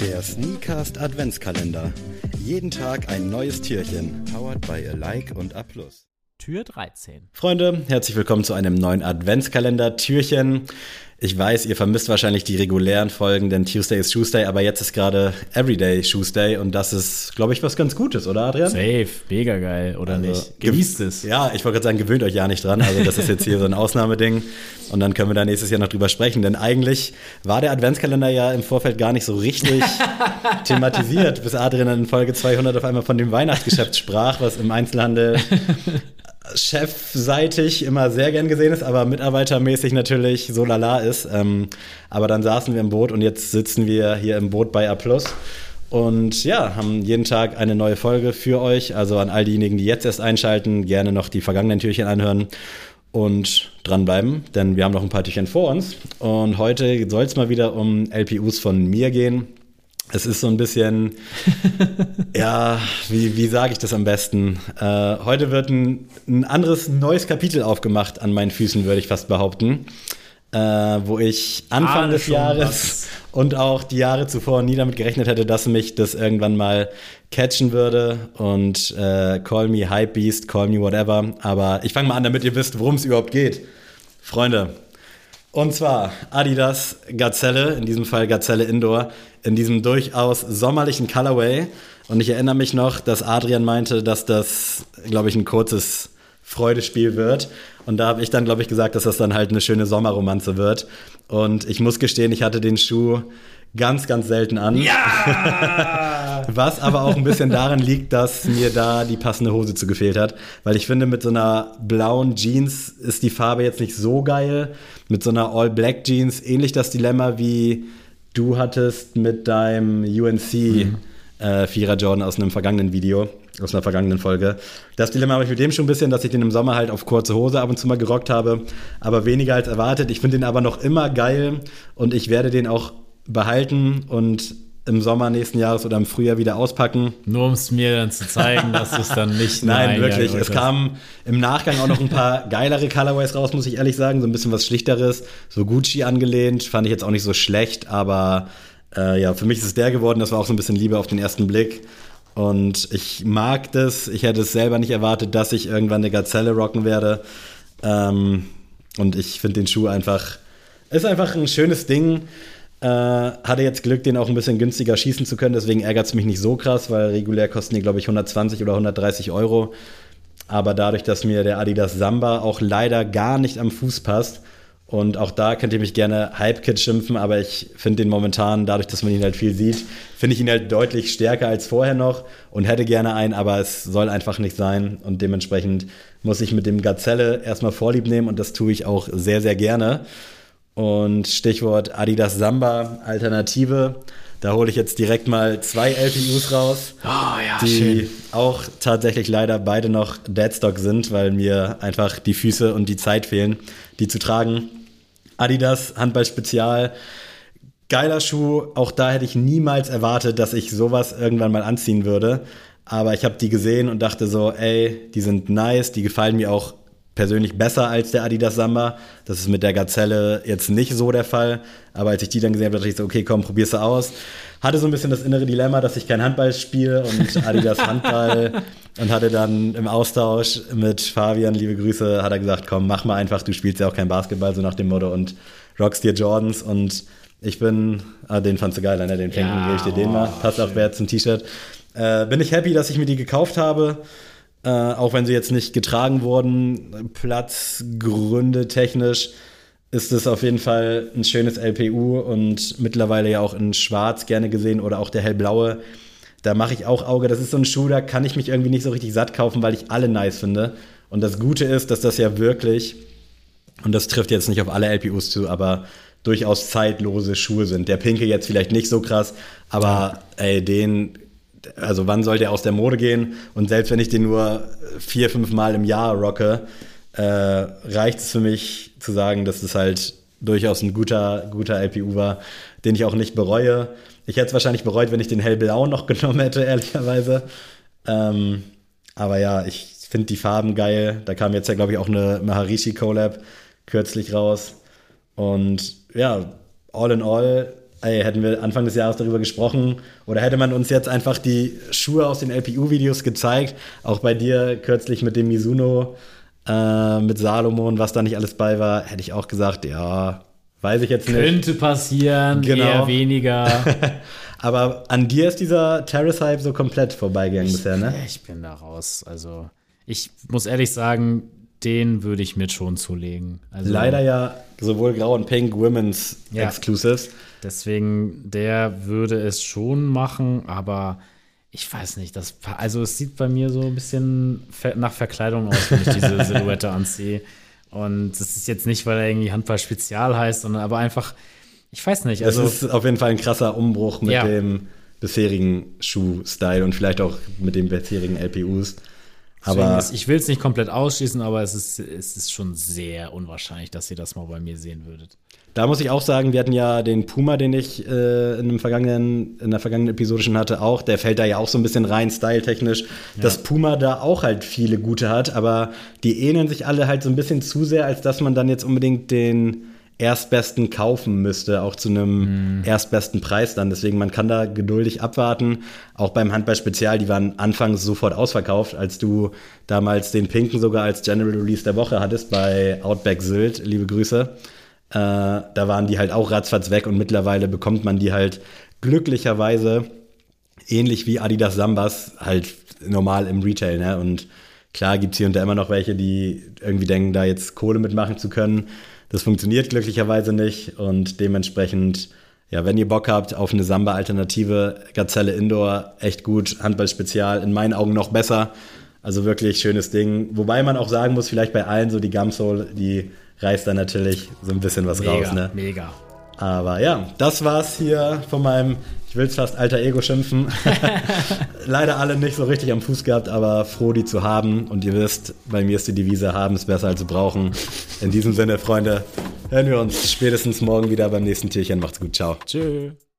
Der Sneakast Adventskalender. Jeden Tag ein neues Türchen. Powered by Alike und A+. Tür 13. Freunde, herzlich willkommen zu einem neuen Adventskalender Türchen. Ich weiß, ihr vermisst wahrscheinlich die regulären Folgen, denn Tuesday ist Tuesday, aber jetzt ist gerade Everyday Tuesday und das ist, glaube ich, was ganz Gutes, oder Adrian? Safe, mega geil, oder Also, nicht? Genießt es. Ja, ich wollte gerade sagen, gewöhnt euch ja nicht dran. Also das ist jetzt hier so ein Ausnahmeding und dann können wir da nächstes Jahr noch drüber sprechen, denn eigentlich war der Adventskalender ja im Vorfeld gar nicht so richtig thematisiert, bis Adrian in Folge 200 auf einmal von dem Weihnachtsgeschäft sprach, was im Einzelhandel chefseitig immer sehr gern gesehen ist, aber mitarbeitermäßig natürlich so lala ist. Ähm, aber dann saßen wir im Boot und jetzt sitzen wir hier im Boot bei A+. Und ja, haben jeden Tag eine neue Folge für euch. Also an all diejenigen, die jetzt erst einschalten, gerne noch die vergangenen Türchen anhören und dranbleiben, denn wir haben noch ein paar Türchen vor uns. Und heute soll es mal wieder um LPUs von mir gehen. Es ist so ein bisschen, ja, wie, wie sage ich das am besten? Äh, heute wird ein, ein anderes neues Kapitel aufgemacht an meinen Füßen, würde ich fast behaupten. Äh, wo ich Anfang Ahne des Jahres was. und auch die Jahre zuvor nie damit gerechnet hätte, dass mich das irgendwann mal catchen würde. Und äh, call me Hypebeast, call me whatever. Aber ich fange mal an, damit ihr wisst, worum es überhaupt geht. Freunde, und zwar Adidas Gazelle, in diesem Fall Gazelle Indoor, in diesem durchaus sommerlichen Colorway. Und ich erinnere mich noch, dass Adrian meinte, dass das, glaube ich, ein kurzes Freudespiel wird. Und da habe ich dann, glaube ich, gesagt, dass das dann halt eine schöne Sommerromanze wird. Und ich muss gestehen, ich hatte den Schuh ganz, ganz selten an. Ja! Was aber auch ein bisschen daran liegt, dass mir da die passende Hose zu gefehlt hat. Weil ich finde, mit so einer blauen Jeans ist die Farbe jetzt nicht so geil. Mit so einer All-Black Jeans ähnlich das Dilemma, wie du hattest mit deinem UNC äh, Vierer Jordan aus einem vergangenen Video, aus einer vergangenen Folge. Das Dilemma habe ich mit dem schon ein bisschen, dass ich den im Sommer halt auf kurze Hose ab und zu mal gerockt habe, aber weniger als erwartet. Ich finde den aber noch immer geil und ich werde den auch behalten und im Sommer nächsten Jahres oder im Frühjahr wieder auspacken. Nur um es mir dann zu zeigen, dass es dann nicht Nein, wirklich. Es kamen im Nachgang auch noch ein paar geilere Colorways raus, muss ich ehrlich sagen. So ein bisschen was Schlichteres, so Gucci angelehnt. Fand ich jetzt auch nicht so schlecht, aber äh, ja, für mich ist es der geworden. Das war auch so ein bisschen Liebe auf den ersten Blick. Und ich mag das. Ich hätte es selber nicht erwartet, dass ich irgendwann eine Gazelle rocken werde. Ähm, und ich finde den Schuh einfach, ist einfach ein schönes Ding. Äh, hatte jetzt Glück, den auch ein bisschen günstiger schießen zu können, deswegen ärgert es mich nicht so krass, weil regulär kosten die, glaube ich, 120 oder 130 Euro. Aber dadurch, dass mir der Adidas Samba auch leider gar nicht am Fuß passt, und auch da könnt ihr mich gerne Hype-Kid schimpfen, aber ich finde den momentan, dadurch, dass man ihn halt viel sieht, finde ich ihn halt deutlich stärker als vorher noch und hätte gerne einen, aber es soll einfach nicht sein. Und dementsprechend muss ich mit dem Gazelle erstmal Vorlieb nehmen und das tue ich auch sehr, sehr gerne. Und Stichwort Adidas Samba Alternative. Da hole ich jetzt direkt mal zwei LPUs raus, Oh ja, die schön. auch tatsächlich leider beide noch Deadstock sind, weil mir einfach die Füße und die Zeit fehlen, die zu tragen. Adidas Handball Spezial. Geiler Schuh. Auch da hätte ich niemals erwartet, dass ich sowas irgendwann mal anziehen würde. Aber ich habe die gesehen und dachte so, ey, die sind nice, die gefallen mir auch persönlich besser als der Adidas Samba. Das ist mit der Gazelle jetzt nicht so der Fall. Aber als ich die dann gesehen habe, dachte ich so, okay, komm, probier's aus. Hatte so ein bisschen das innere Dilemma, dass ich kein Handball spiele und Adidas Handball und hatte dann im Austausch mit Fabian, liebe Grüße, hat er gesagt, komm, mach mal einfach, du spielst ja auch kein Basketball, so nach dem Motto und rockst dir Jordans und ich bin, ah, den fandst du geil, ne? den Pinken, Ja, gebe ich dir den mal, oh, passt auch schön. wer zum T-Shirt. Äh, bin ich happy, dass ich mir die gekauft habe. Äh, auch wenn sie jetzt nicht getragen wurden, Platzgründe technisch ist es auf jeden Fall ein schönes LPU und mittlerweile ja auch in Schwarz gerne gesehen oder auch der hellblaue. Da mache ich auch Auge. Das ist so ein Schuh, da kann ich mich irgendwie nicht so richtig satt kaufen, weil ich alle nice finde. Und das Gute ist, dass das ja wirklich, und das trifft jetzt nicht auf alle LPUs zu, aber durchaus zeitlose Schuhe sind. Der Pinke jetzt vielleicht nicht so krass, aber ey, den, also wann soll der aus der Mode gehen? Und selbst wenn ich den nur vier, fünf Mal im Jahr rocke, äh, reicht es für mich zu sagen, dass es halt durchaus ein guter, guter LPU war, den ich auch nicht bereue. Ich hätte es wahrscheinlich bereut, wenn ich den hellblau noch genommen hätte, ehrlicherweise. Ähm, aber ja, ich finde die Farben geil. Da kam jetzt ja, glaube ich, auch eine Maharishi Collab kürzlich raus. Und ja, all in all ey, hätten wir Anfang des Jahres darüber gesprochen oder hätte man uns jetzt einfach die Schuhe aus den LPU-Videos gezeigt, auch bei dir kürzlich mit dem Mizuno, äh, mit Salomon, was da nicht alles bei war, hätte ich auch gesagt, ja, weiß ich jetzt nicht. Könnte passieren, Genau. eher weniger. Aber an dir ist dieser Terrace-Hype so komplett vorbeigegangen bisher, ne? Ich bin da raus. Also, ich muss ehrlich sagen, den würde ich mir schon zulegen. Also, Leider ja sowohl Grau und Pink Women's Ja. Exclusives. Deswegen, der würde es schon machen, aber ich weiß nicht, das, also es sieht bei mir so ein bisschen nach Verkleidung aus, wenn ich diese Silhouette anziehe. Und das ist jetzt nicht, weil er irgendwie Handball Spezial heißt, sondern aber einfach, ich weiß nicht, Also es ist auf jeden Fall ein krasser Umbruch mit Ja. dem bisherigen Schuh-Style und vielleicht auch mit den bisherigen LPUs. Aber ist, ich will es nicht komplett ausschließen, aber es ist, es ist schon sehr unwahrscheinlich, dass ihr das mal bei mir sehen würdet. da muss ich auch sagen, wir hatten ja den Puma, den ich äh, in, einem vergangenen, in der vergangenen Episode schon hatte, auch. Der fällt da ja auch so ein bisschen rein, styletechnisch. Dass Puma da auch halt viele gute hat, aber die ähneln sich alle halt so ein bisschen zu sehr, als dass man dann jetzt unbedingt den Erstbesten kaufen müsste, auch zu einem erstbesten Preis dann. Deswegen, man kann da geduldig abwarten. Auch beim Handball Spezial, die waren anfangs sofort ausverkauft, als du damals den Pinken sogar als General Release der Woche hattest bei Outback Sylt. Liebe Grüße. Äh, da waren die halt auch ratzfatz weg und mittlerweile bekommt man die halt glücklicherweise ähnlich wie Adidas Sambas halt normal im Retail. Ne? Und klar gibt es hier und da immer noch welche, die irgendwie denken, da jetzt Kohle mitmachen zu können. Das funktioniert glücklicherweise nicht und dementsprechend, ja, wenn ihr Bock habt auf eine Samba-Alternative, Gazelle Indoor, echt gut, Handball-Spezial, in meinen Augen noch besser. Also wirklich schönes Ding. Wobei man auch sagen muss, vielleicht bei allen so die Gumsole, die reißt da natürlich so ein bisschen was raus. Ne? mega. Aber ja, das war's hier von meinem, ich will's fast alter Ego schimpfen. Leider alle nicht so richtig am Fuß gehabt, aber froh, die zu haben. Und ihr wisst, bei mir ist die Devise, haben es besser als zu brauchen. In diesem Sinne, Freunde, hören wir uns spätestens morgen wieder beim nächsten Türchen. Macht's gut, ciao. Tschüss.